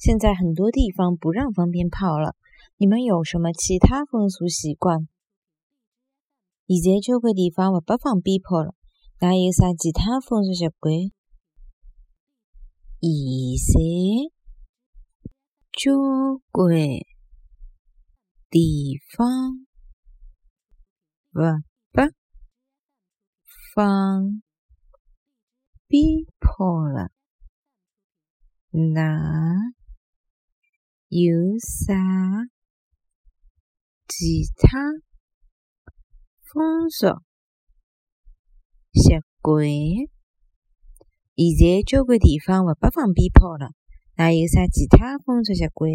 现在很多地方不让放鞭炮了，你们有什么其他风俗习惯？现在交关地方勿拨放鞭炮了，那有啥其他风俗习惯？现在交关地方勿拨放鞭炮了，那？有啥其他风俗习惯？现在交关地方勿拨放鞭炮了，那有啥其他风俗习惯？